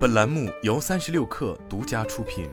本栏目由三十六氪独家出品。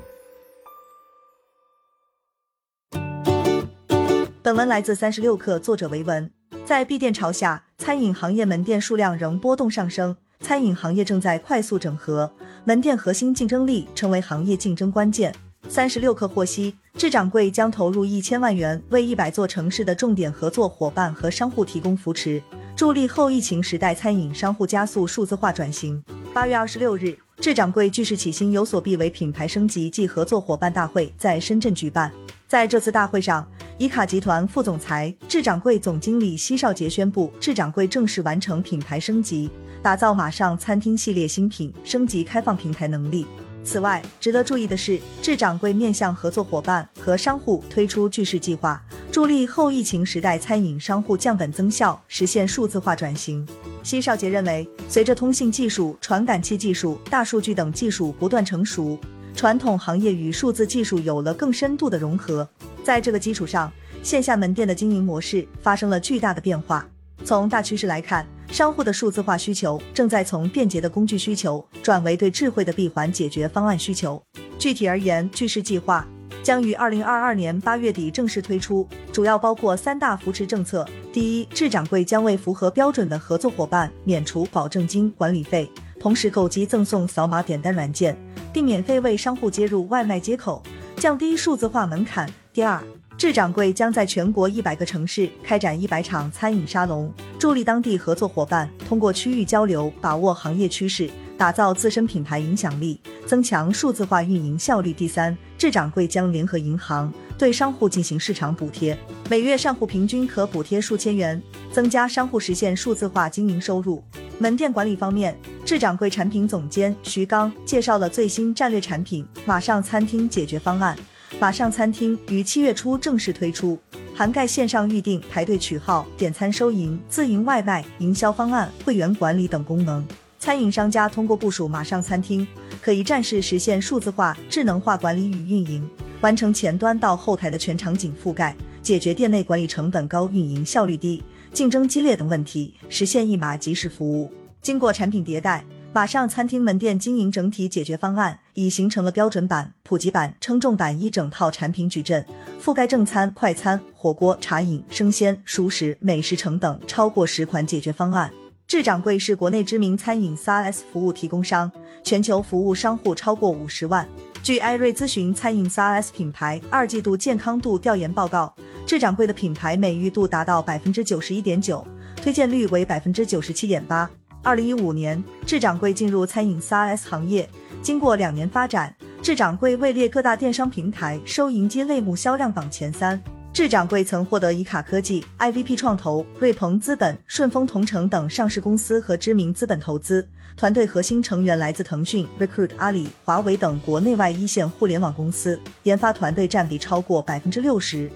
本文来自三十六氪，作者维文。在闭店潮下，餐饮行业门店数量仍波动上升。餐饮行业正在快速整合，门店核心竞争力成为行业竞争关键。三十六氪获悉，智掌柜将投入一千万元，为一百座城市的重点合作伙伴和商户提供扶持，助力后疫情时代餐饮商户加速数字化转型。八月二十六日，智掌柜聚势起心有所必为品牌升级暨合作伙伴大会在深圳举办。在这次大会上，怡卡集团副总裁、智掌柜总经理奚少杰宣布，智掌柜正式完成品牌升级，打造马上餐厅系列新品，升级开放平台能力。此外，值得注意的是，智掌柜面向合作伙伴和商户推出巨势计划，助力后疫情时代餐饮商户降本增效，实现数字化转型。奚少杰认为，随着通信技术、传感器技术、大数据等技术不断成熟，传统行业与数字技术有了更深度的融合。在这个基础上，线下门店的经营模式发生了巨大的变化。从大趋势来看，商户的数字化需求正在从便捷的工具需求转为对智慧的闭环解决方案需求。具体而言，巨势计划。将于二零二二年八月底正式推出，主要包括三大扶持政策。第一，智掌柜将为符合标准的合作伙伴免除保证金、管理费，同时购机赠送扫码点单软件，并免费为商户接入外卖接口，降低数字化门槛。第二，智掌柜将在全国一百个城市开展一百场餐饮沙龙，助力当地合作伙伴通过区域交流把握行业趋势。打造自身品牌影响力，增强数字化运营效率。第三，智掌柜将联合银行对商户进行市场补贴，每月上户平均可补贴数千元，增加商户实现数字化经营收入。门店管理方面，智掌柜产品总监徐刚介绍了最新战略产品“马上餐厅”解决方案。马上餐厅于七月初正式推出，涵盖线上预订、排队取号、点餐收银、自营外卖、营销方案、会员管理等功能。餐饮商家通过部署马上餐厅，可一站式实现数字化、智能化管理与运营，完成前端到后台的全场景覆盖，解决店内管理成本高、运营效率低、竞争激烈等问题，实现一码即时服务。经过产品迭代，马上餐厅门店经营整体解决方案已形成了标准版、普及版、称重版一整套产品矩阵，覆盖正餐、快餐、火锅、茶饮、生鲜、熟食、美食城等超过十款解决方案。智掌柜是国内知名餐饮 SaaS 服务提供商，全球服务商户超过五十万。据艾瑞咨询餐饮 SaaS 品牌二季度健康度调研报告，智掌柜的品牌美誉度达到百分之九十一点九，推荐率为百分之九十七点八。二零一五年，智掌柜进入餐饮 SaaS 行业，经过两年发展，智掌柜位列各大电商平台收银机类目销量榜前三。智掌柜曾获得怡卡科技、IVP 创投、瑞鹏资本、顺丰同城等上市公司和知名资本投资。团队核心成员来自腾讯、Recruit、阿里、华为等国内外一线互联网公司，研发团队占比超过百分之六十。